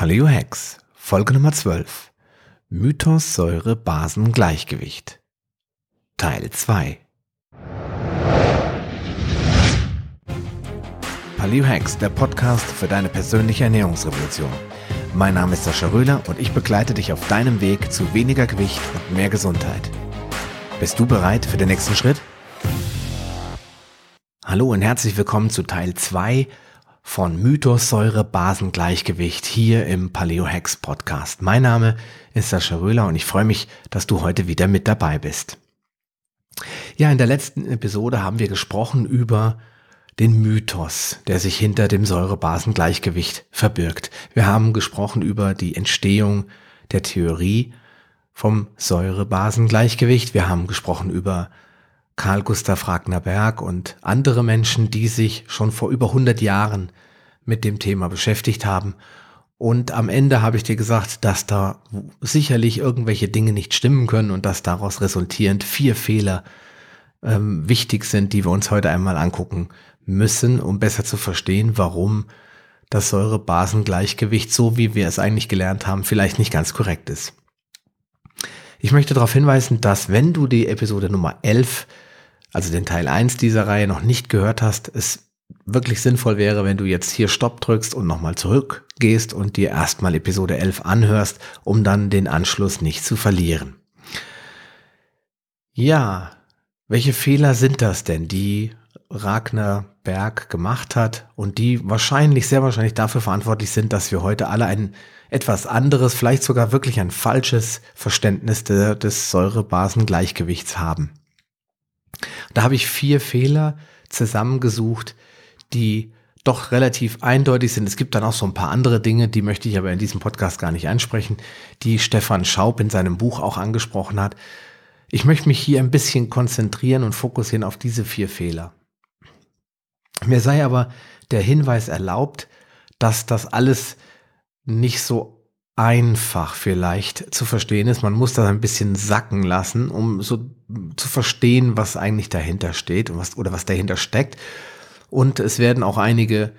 Paleo Hacks, Folge Nummer 12. Mythos Säure Basen Gleichgewicht. Teil 2. Paleo Hacks, der Podcast für deine persönliche Ernährungsrevolution. Mein Name ist Sascha Röhler und ich begleite dich auf deinem Weg zu weniger Gewicht und mehr Gesundheit. Bist du bereit für den nächsten Schritt? Hallo und herzlich willkommen zu Teil 2 von Mythos Säure Basengleichgewicht hier im Paleo Hacks Podcast. Mein Name ist Sascha Röhler und ich freue mich, dass du heute wieder mit dabei bist. Ja, in der letzten Episode haben wir gesprochen über den Mythos, der sich hinter dem Säurebasengleichgewicht verbirgt. Wir haben gesprochen über die Entstehung der Theorie vom Säurebasengleichgewicht. Wir haben gesprochen über Karl Gustav Ragnar und andere Menschen, die sich schon vor über 100 Jahren mit dem Thema beschäftigt haben. Und am Ende habe ich dir gesagt, dass da sicherlich irgendwelche Dinge nicht stimmen können und dass daraus resultierend vier Fehler ähm, wichtig sind, die wir uns heute einmal angucken müssen, um besser zu verstehen, warum das Säurebasengleichgewicht, so wie wir es eigentlich gelernt haben, vielleicht nicht ganz korrekt ist. Ich möchte darauf hinweisen, dass wenn du die Episode Nummer 11 also den Teil 1 dieser Reihe noch nicht gehört hast, es wirklich sinnvoll wäre, wenn du jetzt hier Stopp drückst und nochmal zurückgehst und dir erstmal Episode 11 anhörst, um dann den Anschluss nicht zu verlieren. Ja, welche Fehler sind das denn, die Ragnar Berg gemacht hat und die wahrscheinlich, sehr wahrscheinlich dafür verantwortlich sind, dass wir heute alle ein etwas anderes, vielleicht sogar wirklich ein falsches Verständnis des Säurebasengleichgewichts haben. Da habe ich vier Fehler zusammengesucht, die doch relativ eindeutig sind. Es gibt dann auch so ein paar andere Dinge, die möchte ich aber in diesem Podcast gar nicht ansprechen, die Stefan Schaub in seinem Buch auch angesprochen hat. Ich möchte mich hier ein bisschen konzentrieren und fokussieren auf diese vier Fehler. Mir sei aber der Hinweis erlaubt, dass das alles nicht so einfach vielleicht zu verstehen ist. Man muss das ein bisschen sacken lassen, um so zu verstehen, was eigentlich dahinter steht und was, oder was dahinter steckt. Und es werden auch einige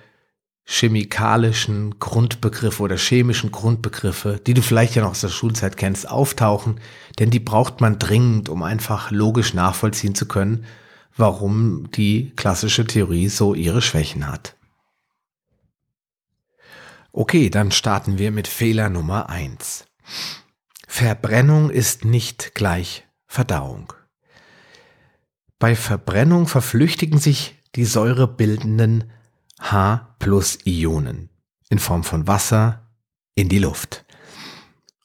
chemikalischen Grundbegriffe oder chemischen Grundbegriffe, die du vielleicht ja noch aus der Schulzeit kennst, auftauchen, denn die braucht man dringend, um einfach logisch nachvollziehen zu können, warum die klassische Theorie so ihre Schwächen hat. Okay, dann starten wir mit Fehler Nummer eins. Verbrennung ist nicht gleich Verdauung. Bei Verbrennung verflüchtigen sich die säurebildenden H-Plus-Ionen in Form von Wasser in die Luft.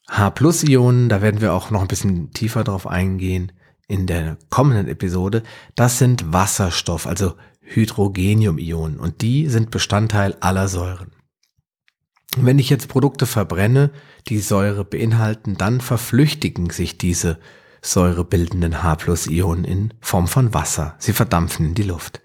H-Plus-Ionen, da werden wir auch noch ein bisschen tiefer drauf eingehen in der kommenden Episode. Das sind Wasserstoff, also Hydrogenium-Ionen und die sind Bestandteil aller Säuren. Wenn ich jetzt Produkte verbrenne, die Säure beinhalten, dann verflüchtigen sich diese säurebildenden H-Ionen in Form von Wasser. Sie verdampfen in die Luft.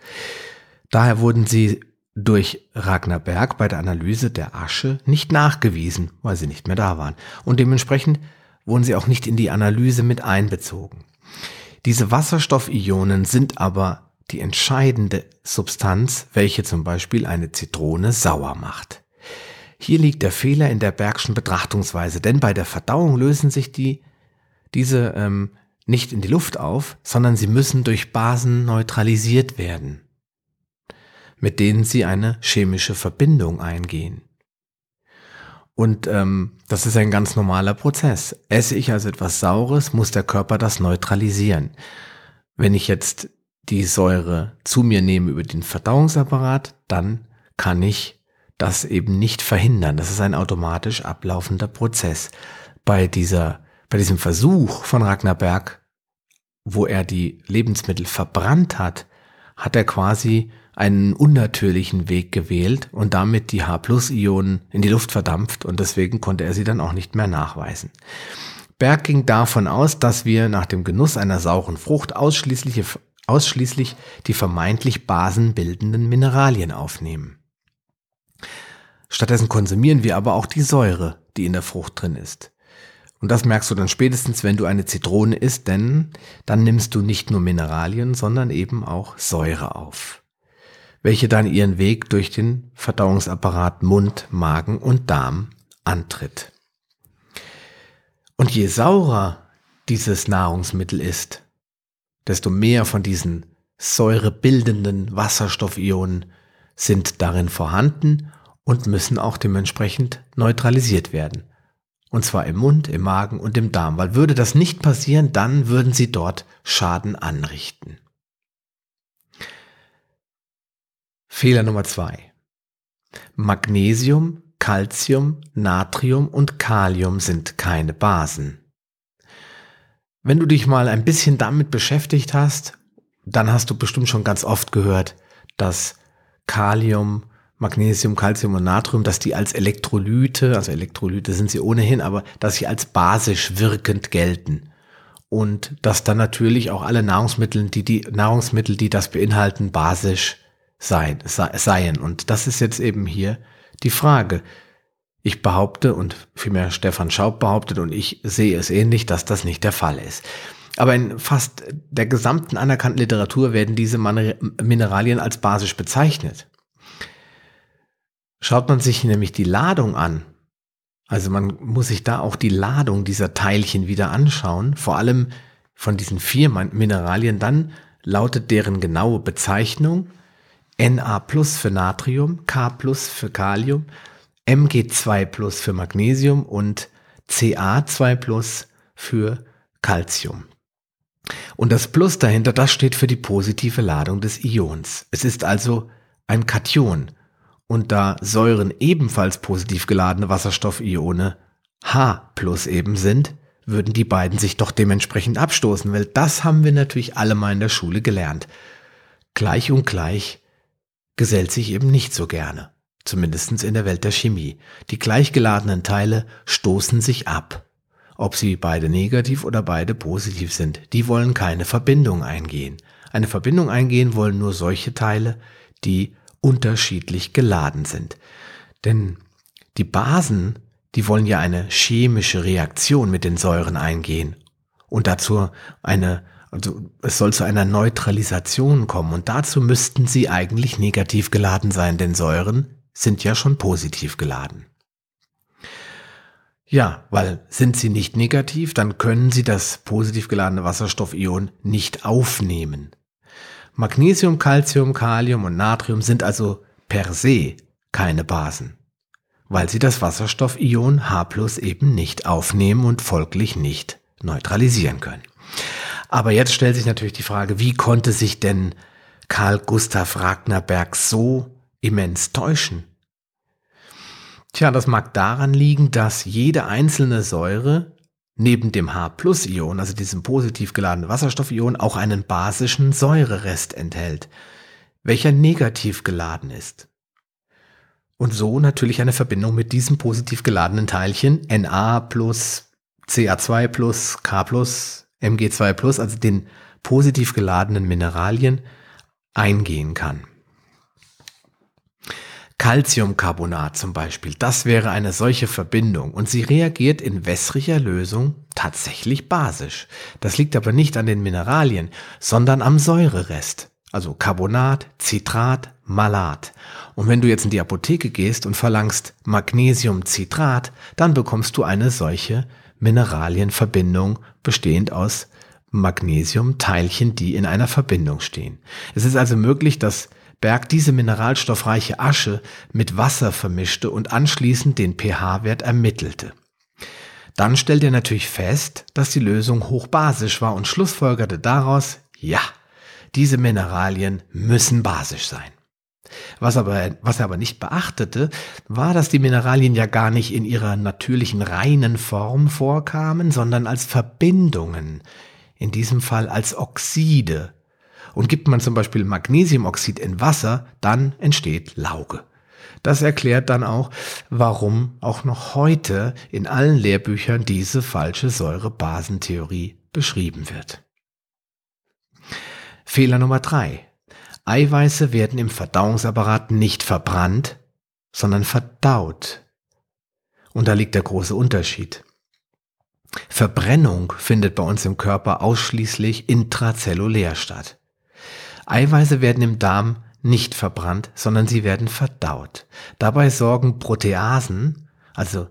Daher wurden sie durch Ragnar Berg bei der Analyse der Asche nicht nachgewiesen, weil sie nicht mehr da waren. Und dementsprechend wurden sie auch nicht in die Analyse mit einbezogen. Diese Wasserstoffionen sind aber die entscheidende Substanz, welche zum Beispiel eine Zitrone sauer macht. Hier liegt der Fehler in der Bergschen Betrachtungsweise, denn bei der Verdauung lösen sich die, diese ähm, nicht in die Luft auf, sondern sie müssen durch Basen neutralisiert werden, mit denen sie eine chemische Verbindung eingehen. Und ähm, das ist ein ganz normaler Prozess. Esse ich also etwas Saures, muss der Körper das neutralisieren. Wenn ich jetzt die Säure zu mir nehme über den Verdauungsapparat, dann kann ich das eben nicht verhindern. Das ist ein automatisch ablaufender Prozess. Bei dieser, bei diesem Versuch von Ragnar Berg, wo er die Lebensmittel verbrannt hat, hat er quasi einen unnatürlichen Weg gewählt und damit die H-Plus-Ionen in die Luft verdampft und deswegen konnte er sie dann auch nicht mehr nachweisen. Berg ging davon aus, dass wir nach dem Genuss einer sauren Frucht ausschließlich, ausschließlich die vermeintlich basenbildenden Mineralien aufnehmen. Stattdessen konsumieren wir aber auch die Säure, die in der Frucht drin ist. Und das merkst du dann spätestens, wenn du eine Zitrone isst, denn dann nimmst du nicht nur Mineralien, sondern eben auch Säure auf, welche dann ihren Weg durch den Verdauungsapparat Mund, Magen und Darm antritt. Und je saurer dieses Nahrungsmittel ist, desto mehr von diesen säurebildenden Wasserstoffionen sind darin vorhanden und müssen auch dementsprechend neutralisiert werden. Und zwar im Mund, im Magen und im Darm, weil würde das nicht passieren, dann würden sie dort Schaden anrichten. Fehler Nummer zwei. Magnesium, Calcium, Natrium und Kalium sind keine Basen. Wenn du dich mal ein bisschen damit beschäftigt hast, dann hast du bestimmt schon ganz oft gehört, dass Kalium, Magnesium, Calcium und Natrium, dass die als Elektrolyte, also Elektrolyte sind sie ohnehin, aber dass sie als basisch wirkend gelten. Und dass dann natürlich auch alle Nahrungsmittel, die, die Nahrungsmittel, die das beinhalten, basisch sein, seien. Und das ist jetzt eben hier die Frage. Ich behaupte und vielmehr Stefan Schaub behauptet und ich sehe es ähnlich, dass das nicht der Fall ist. Aber in fast der gesamten anerkannten Literatur werden diese Mineralien als basisch bezeichnet. Schaut man sich nämlich die Ladung an, also man muss sich da auch die Ladung dieser Teilchen wieder anschauen, vor allem von diesen vier Mineralien, dann lautet deren genaue Bezeichnung Na plus für Natrium, K plus für Kalium, Mg2 plus für Magnesium und Ca2 plus für Calcium. Und das Plus dahinter, das steht für die positive Ladung des Ions. Es ist also ein Kation. Und da Säuren ebenfalls positiv geladene Wasserstoffione H plus eben sind, würden die beiden sich doch dementsprechend abstoßen, weil das haben wir natürlich alle mal in der Schule gelernt. Gleich und gleich gesellt sich eben nicht so gerne. Zumindestens in der Welt der Chemie. Die gleichgeladenen Teile stoßen sich ab ob sie beide negativ oder beide positiv sind. Die wollen keine Verbindung eingehen. Eine Verbindung eingehen wollen nur solche Teile, die unterschiedlich geladen sind. Denn die Basen, die wollen ja eine chemische Reaktion mit den Säuren eingehen. Und dazu eine, also es soll zu einer Neutralisation kommen. Und dazu müssten sie eigentlich negativ geladen sein, denn Säuren sind ja schon positiv geladen. Ja, weil sind sie nicht negativ, dann können sie das positiv geladene Wasserstoffion nicht aufnehmen. Magnesium, Calcium, Kalium und Natrium sind also per se keine Basen, weil sie das Wasserstoffion H eben nicht aufnehmen und folglich nicht neutralisieren können. Aber jetzt stellt sich natürlich die Frage, wie konnte sich denn Karl Gustav Ragnerberg so immens täuschen? Tja, das mag daran liegen, dass jede einzelne Säure neben dem H-Plus-Ion, also diesem positiv geladenen Wasserstoffion, auch einen basischen Säurerest enthält, welcher negativ geladen ist. Und so natürlich eine Verbindung mit diesem positiv geladenen Teilchen Na plus Ca2 plus K plus Mg2 plus, also den positiv geladenen Mineralien, eingehen kann. Calciumcarbonat zum Beispiel, das wäre eine solche Verbindung und sie reagiert in wässriger Lösung tatsächlich basisch. Das liegt aber nicht an den Mineralien, sondern am Säurerest. Also Carbonat, Citrat, Malat. Und wenn du jetzt in die Apotheke gehst und verlangst Magnesiumcitrat, dann bekommst du eine solche Mineralienverbindung bestehend aus Magnesiumteilchen, die in einer Verbindung stehen. Es ist also möglich, dass Berg diese mineralstoffreiche Asche mit Wasser vermischte und anschließend den pH-Wert ermittelte. Dann stellte er natürlich fest, dass die Lösung hochbasisch war und schlussfolgerte daraus, ja, diese Mineralien müssen basisch sein. Was, aber, was er aber nicht beachtete, war, dass die Mineralien ja gar nicht in ihrer natürlichen reinen Form vorkamen, sondern als Verbindungen, in diesem Fall als Oxide, und gibt man zum Beispiel Magnesiumoxid in Wasser, dann entsteht Lauge. Das erklärt dann auch, warum auch noch heute in allen Lehrbüchern diese falsche Säurebasentheorie beschrieben wird. Fehler Nummer drei: Eiweiße werden im Verdauungsapparat nicht verbrannt, sondern verdaut. Und da liegt der große Unterschied. Verbrennung findet bei uns im Körper ausschließlich intrazellulär statt. Eiweiße werden im Darm nicht verbrannt, sondern sie werden verdaut. Dabei sorgen Proteasen, also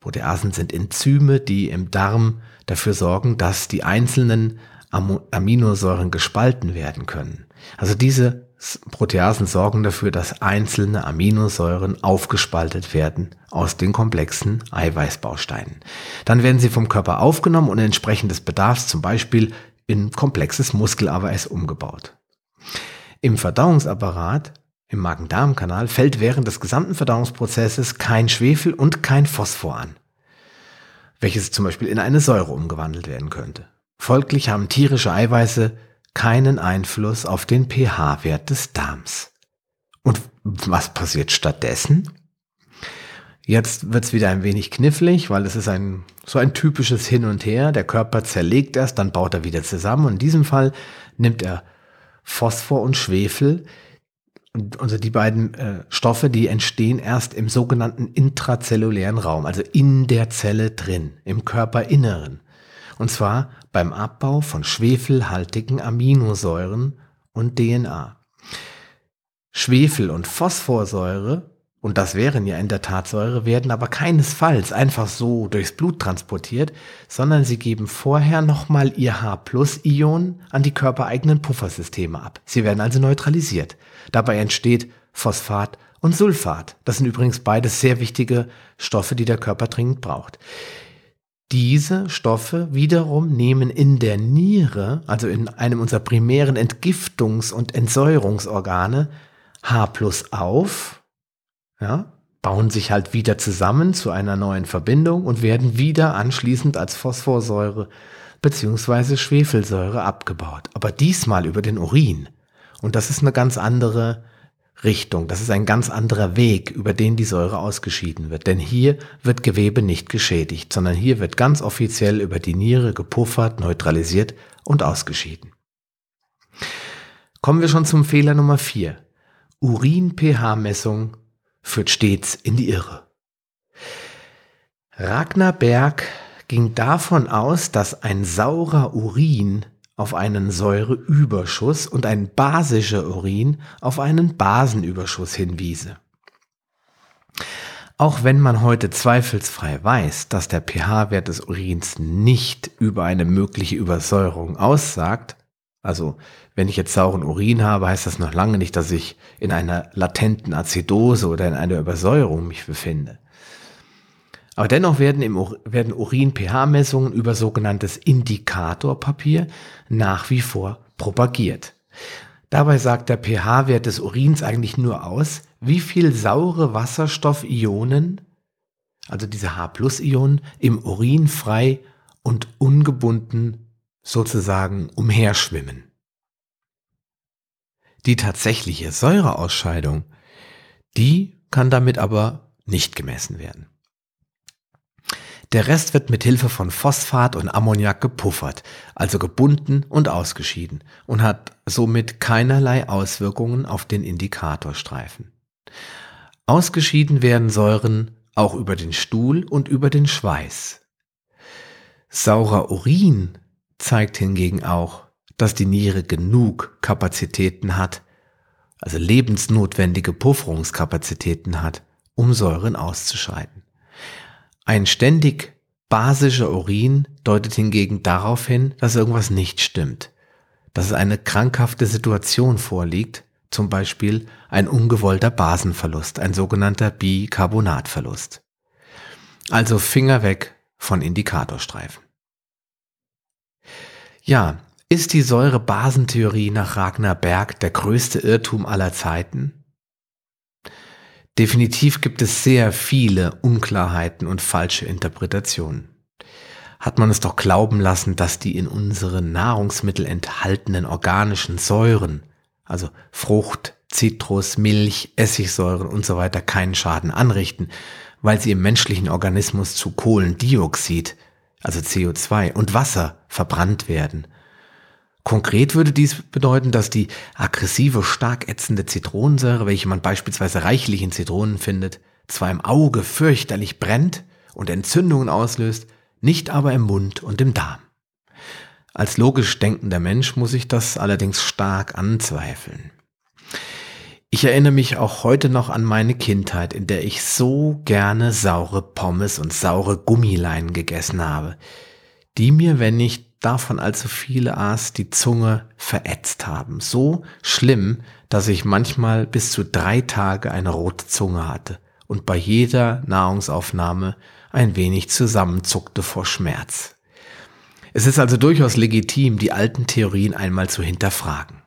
Proteasen sind Enzyme, die im Darm dafür sorgen, dass die einzelnen Aminosäuren gespalten werden können. Also diese Proteasen sorgen dafür, dass einzelne Aminosäuren aufgespaltet werden aus den komplexen Eiweißbausteinen. Dann werden sie vom Körper aufgenommen und entsprechend des Bedarfs zum Beispiel in komplexes Muskeleiweiß umgebaut. Im Verdauungsapparat, im Magen-Darm-Kanal, fällt während des gesamten Verdauungsprozesses kein Schwefel und kein Phosphor an, welches zum Beispiel in eine Säure umgewandelt werden könnte. Folglich haben tierische Eiweiße keinen Einfluss auf den pH-Wert des Darms. Und was passiert stattdessen? Jetzt wird's wieder ein wenig knifflig, weil es ist ein so ein typisches Hin und Her. Der Körper zerlegt erst, dann baut er wieder zusammen. Und in diesem Fall nimmt er Phosphor und Schwefel, also die beiden äh, Stoffe, die entstehen erst im sogenannten intrazellulären Raum, also in der Zelle drin, im Körperinneren. Und zwar beim Abbau von schwefelhaltigen Aminosäuren und DNA. Schwefel und Phosphorsäure, und das wären ja in der Tat Säure, werden aber keinesfalls einfach so durchs Blut transportiert, sondern sie geben vorher nochmal ihr H-Plus-Ion an die körpereigenen Puffersysteme ab. Sie werden also neutralisiert. Dabei entsteht Phosphat und Sulfat. Das sind übrigens beides sehr wichtige Stoffe, die der Körper dringend braucht. Diese Stoffe wiederum nehmen in der Niere, also in einem unserer primären Entgiftungs- und Entsäuerungsorgane, H plus auf, ja, bauen sich halt wieder zusammen zu einer neuen Verbindung und werden wieder anschließend als Phosphorsäure beziehungsweise Schwefelsäure abgebaut. Aber diesmal über den Urin. Und das ist eine ganz andere Richtung. Das ist ein ganz anderer Weg, über den die Säure ausgeschieden wird. Denn hier wird Gewebe nicht geschädigt, sondern hier wird ganz offiziell über die Niere gepuffert, neutralisiert und ausgeschieden. Kommen wir schon zum Fehler Nummer 4. Urin-pH-Messung führt stets in die Irre. Ragnar Berg ging davon aus, dass ein saurer Urin auf einen Säureüberschuss und ein basischer Urin auf einen Basenüberschuss hinwiese. Auch wenn man heute zweifelsfrei weiß, dass der pH-Wert des Urins nicht über eine mögliche Übersäuerung aussagt, also wenn ich jetzt sauren Urin habe, heißt das noch lange nicht, dass ich in einer latenten Azidose oder in einer Übersäuerung mich befinde. Aber dennoch werden, im, werden Urin-pH-Messungen über sogenanntes Indikatorpapier nach wie vor propagiert. Dabei sagt der pH-Wert des Urins eigentlich nur aus, wie viel saure Wasserstoffionen, also diese H-Plus-Ionen, im Urin frei und ungebunden sozusagen umherschwimmen. Die tatsächliche Säureausscheidung, die kann damit aber nicht gemessen werden. Der Rest wird mit Hilfe von Phosphat und Ammoniak gepuffert, also gebunden und ausgeschieden und hat somit keinerlei Auswirkungen auf den Indikatorstreifen. Ausgeschieden werden Säuren auch über den Stuhl und über den Schweiß. Saurer Urin zeigt hingegen auch, dass die Niere genug Kapazitäten hat, also lebensnotwendige Pufferungskapazitäten hat, um Säuren auszuscheiden. Ein ständig basischer Urin deutet hingegen darauf hin, dass irgendwas nicht stimmt, dass es eine krankhafte Situation vorliegt, zum Beispiel ein ungewollter Basenverlust, ein sogenannter Bicarbonatverlust. Also Finger weg von Indikatorstreifen. Ja, ist die Säure-Basentheorie nach Ragnar Berg der größte Irrtum aller Zeiten? Definitiv gibt es sehr viele Unklarheiten und falsche Interpretationen. Hat man es doch glauben lassen, dass die in unseren Nahrungsmitteln enthaltenen organischen Säuren, also Frucht, Zitrus, Milch, Essigsäuren und so keinen Schaden anrichten, weil sie im menschlichen Organismus zu Kohlendioxid, also CO2 und Wasser verbrannt werden Konkret würde dies bedeuten, dass die aggressive, stark ätzende Zitronensäure, welche man beispielsweise reichlich in Zitronen findet, zwar im Auge fürchterlich brennt und Entzündungen auslöst, nicht aber im Mund und im Darm. Als logisch denkender Mensch muss ich das allerdings stark anzweifeln. Ich erinnere mich auch heute noch an meine Kindheit, in der ich so gerne saure Pommes und saure Gummileinen gegessen habe, die mir, wenn ich davon allzu viele aß, die Zunge verätzt haben. So schlimm, dass ich manchmal bis zu drei Tage eine rote Zunge hatte und bei jeder Nahrungsaufnahme ein wenig zusammenzuckte vor Schmerz. Es ist also durchaus legitim, die alten Theorien einmal zu hinterfragen.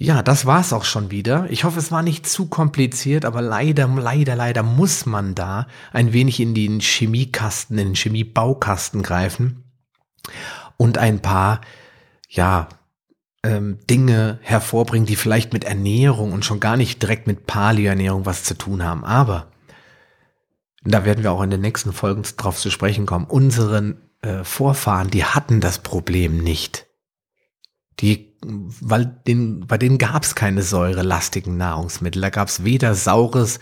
Ja, das war's auch schon wieder. Ich hoffe, es war nicht zu kompliziert, aber leider, leider, leider muss man da ein wenig in den Chemiekasten, in den Chemiebaukasten greifen und ein paar, ja, ähm, Dinge hervorbringen, die vielleicht mit Ernährung und schon gar nicht direkt mit Paleoernährung was zu tun haben. Aber da werden wir auch in den nächsten Folgen drauf zu sprechen kommen. Unseren äh, Vorfahren, die hatten das Problem nicht. Die, weil den, bei denen gab es keine säurelastigen Nahrungsmittel. Da gab es weder saures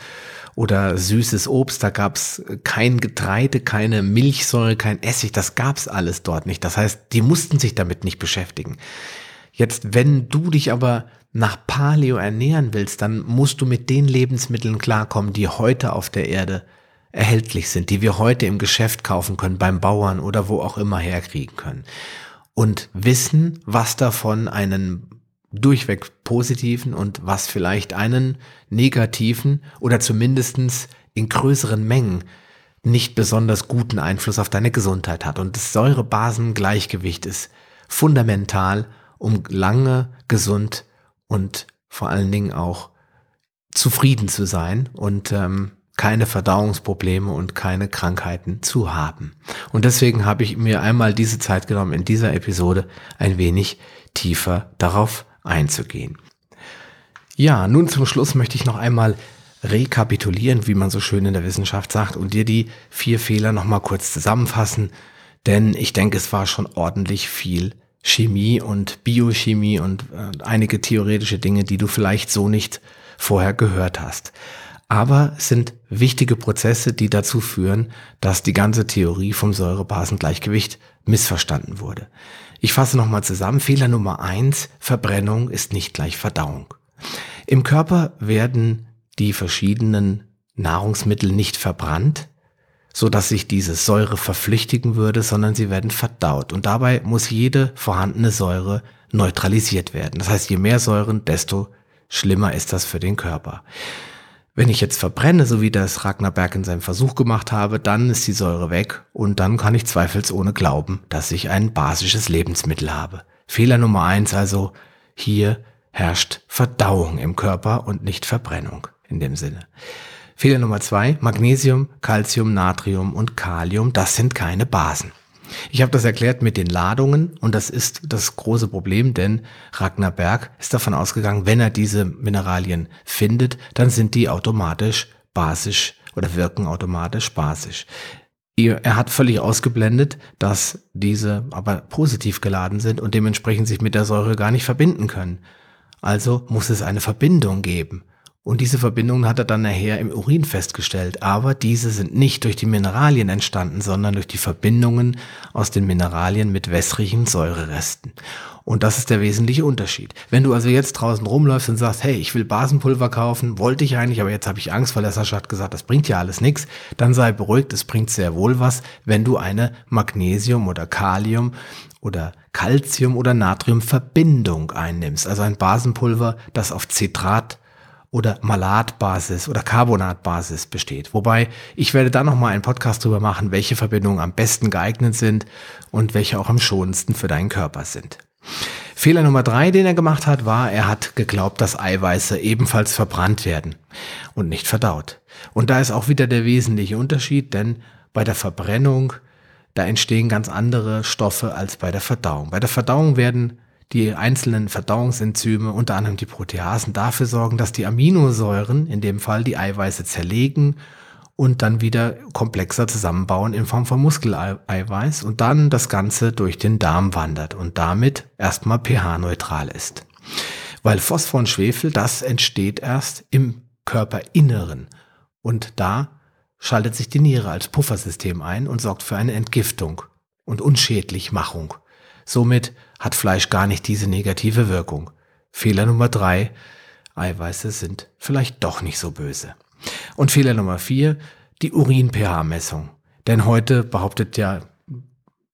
oder süßes Obst, da gab es kein Getreide, keine Milchsäure, kein Essig, das gab es alles dort nicht. Das heißt, die mussten sich damit nicht beschäftigen. Jetzt, wenn du dich aber nach Paleo ernähren willst, dann musst du mit den Lebensmitteln klarkommen, die heute auf der Erde erhältlich sind, die wir heute im Geschäft kaufen können, beim Bauern oder wo auch immer herkriegen können und wissen, was davon einen durchweg positiven und was vielleicht einen negativen oder zumindestens in größeren Mengen nicht besonders guten Einfluss auf deine Gesundheit hat. Und das Säurebasengleichgewicht ist fundamental, um lange gesund und vor allen Dingen auch zufrieden zu sein und ähm, keine Verdauungsprobleme und keine Krankheiten zu haben. Und deswegen habe ich mir einmal diese Zeit genommen, in dieser Episode ein wenig tiefer darauf einzugehen. Ja, nun zum Schluss möchte ich noch einmal rekapitulieren, wie man so schön in der Wissenschaft sagt, und dir die vier Fehler nochmal kurz zusammenfassen, denn ich denke, es war schon ordentlich viel Chemie und Biochemie und äh, einige theoretische Dinge, die du vielleicht so nicht vorher gehört hast aber es sind wichtige Prozesse, die dazu führen, dass die ganze Theorie vom Säurebasengleichgewicht missverstanden wurde. Ich fasse nochmal zusammen. Fehler Nummer eins, Verbrennung ist nicht gleich Verdauung. Im Körper werden die verschiedenen Nahrungsmittel nicht verbrannt, so dass sich diese Säure verflüchtigen würde, sondern sie werden verdaut. Und dabei muss jede vorhandene Säure neutralisiert werden. Das heißt, je mehr Säuren, desto schlimmer ist das für den Körper. Wenn ich jetzt verbrenne, so wie das Ragnar Berg in seinem Versuch gemacht habe, dann ist die Säure weg und dann kann ich zweifelsohne glauben, dass ich ein basisches Lebensmittel habe. Fehler Nummer eins also, hier herrscht Verdauung im Körper und nicht Verbrennung in dem Sinne. Fehler Nummer zwei, Magnesium, Calcium, Natrium und Kalium, das sind keine Basen. Ich habe das erklärt mit den Ladungen und das ist das große Problem, denn Ragnar Berg ist davon ausgegangen, wenn er diese Mineralien findet, dann sind die automatisch basisch oder wirken automatisch basisch. Er hat völlig ausgeblendet, dass diese aber positiv geladen sind und dementsprechend sich mit der Säure gar nicht verbinden können. Also muss es eine Verbindung geben. Und diese Verbindungen hat er dann nachher im Urin festgestellt. Aber diese sind nicht durch die Mineralien entstanden, sondern durch die Verbindungen aus den Mineralien mit wässrigen Säureresten. Und das ist der wesentliche Unterschied. Wenn du also jetzt draußen rumläufst und sagst, hey, ich will Basenpulver kaufen, wollte ich eigentlich, aber jetzt habe ich Angst, weil der Sascha hat gesagt, das bringt ja alles nichts, dann sei beruhigt, es bringt sehr wohl was, wenn du eine Magnesium- oder Kalium- oder Calcium- oder Natriumverbindung einnimmst. Also ein Basenpulver, das auf Citrat oder Malatbasis oder Carbonatbasis besteht. Wobei ich werde da nochmal einen Podcast drüber machen, welche Verbindungen am besten geeignet sind und welche auch am schonendsten für deinen Körper sind. Fehler Nummer drei, den er gemacht hat, war, er hat geglaubt, dass Eiweiße ebenfalls verbrannt werden und nicht verdaut. Und da ist auch wieder der wesentliche Unterschied, denn bei der Verbrennung, da entstehen ganz andere Stoffe als bei der Verdauung. Bei der Verdauung werden die einzelnen Verdauungsenzyme, unter anderem die Proteasen, dafür sorgen, dass die Aminosäuren, in dem Fall die Eiweiße, zerlegen und dann wieder komplexer zusammenbauen in Form von Muskeleiweiß und dann das Ganze durch den Darm wandert und damit erstmal pH-neutral ist. Weil Phosphor und Schwefel, das entsteht erst im Körperinneren und da schaltet sich die Niere als Puffersystem ein und sorgt für eine Entgiftung und Unschädlichmachung. Somit hat Fleisch gar nicht diese negative Wirkung Fehler Nummer drei, Eiweiße sind vielleicht doch nicht so böse. Und Fehler Nummer vier, die Urin-pH-Messung. Denn heute behauptet ja,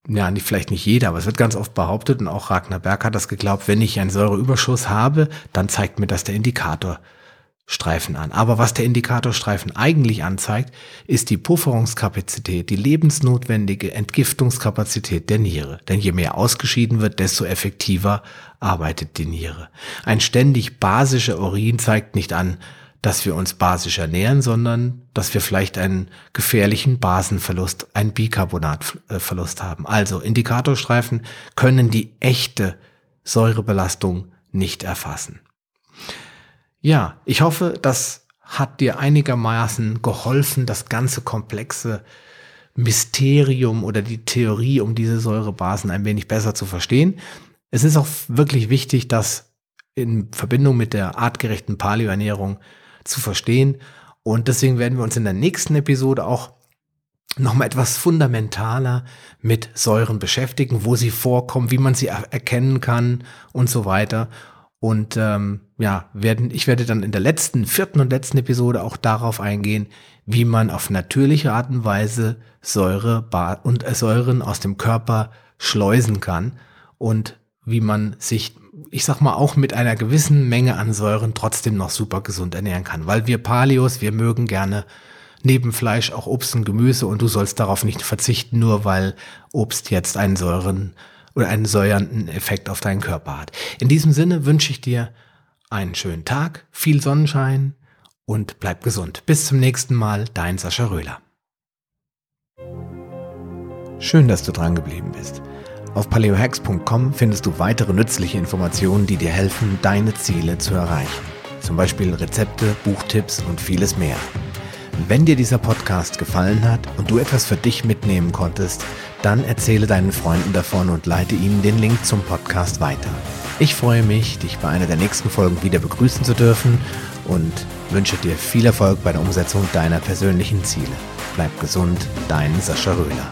ja, vielleicht nicht jeder, aber es wird ganz oft behauptet und auch Ragnar Berg hat das geglaubt, wenn ich einen Säureüberschuss habe, dann zeigt mir das der Indikator Streifen an. Aber was der Indikatorstreifen eigentlich anzeigt, ist die Pufferungskapazität, die lebensnotwendige Entgiftungskapazität der Niere. Denn je mehr ausgeschieden wird, desto effektiver arbeitet die Niere. Ein ständig basischer Urin zeigt nicht an, dass wir uns basisch ernähren, sondern dass wir vielleicht einen gefährlichen Basenverlust, einen Bicarbonatverlust haben. Also Indikatorstreifen können die echte Säurebelastung nicht erfassen. Ja, ich hoffe, das hat dir einigermaßen geholfen, das ganze komplexe Mysterium oder die Theorie um diese Säurebasen ein wenig besser zu verstehen. Es ist auch wirklich wichtig, das in Verbindung mit der artgerechten Paleoernährung zu verstehen. Und deswegen werden wir uns in der nächsten Episode auch nochmal etwas fundamentaler mit Säuren beschäftigen, wo sie vorkommen, wie man sie erkennen kann und so weiter. Und ähm, ja, werden, ich werde dann in der letzten, vierten und letzten Episode auch darauf eingehen, wie man auf natürliche Art und Weise Säure und äh, Säuren aus dem Körper schleusen kann und wie man sich, ich sag mal, auch mit einer gewissen Menge an Säuren trotzdem noch super gesund ernähren kann. Weil wir Paleos, wir mögen gerne neben Fleisch auch Obst und Gemüse und du sollst darauf nicht verzichten, nur weil Obst jetzt einen Säuren oder einen säuernden Effekt auf deinen Körper hat. In diesem Sinne wünsche ich dir einen schönen Tag, viel Sonnenschein und bleib gesund. Bis zum nächsten Mal, dein Sascha Röhler. Schön, dass du dran geblieben bist. Auf paleohacks.com findest du weitere nützliche Informationen, die dir helfen, deine Ziele zu erreichen. Zum Beispiel Rezepte, Buchtipps und vieles mehr. Wenn dir dieser Podcast gefallen hat und du etwas für dich mitnehmen konntest, dann erzähle deinen Freunden davon und leite ihnen den Link zum Podcast weiter. Ich freue mich, dich bei einer der nächsten Folgen wieder begrüßen zu dürfen und wünsche dir viel Erfolg bei der Umsetzung deiner persönlichen Ziele. Bleib gesund, dein Sascha Röhler.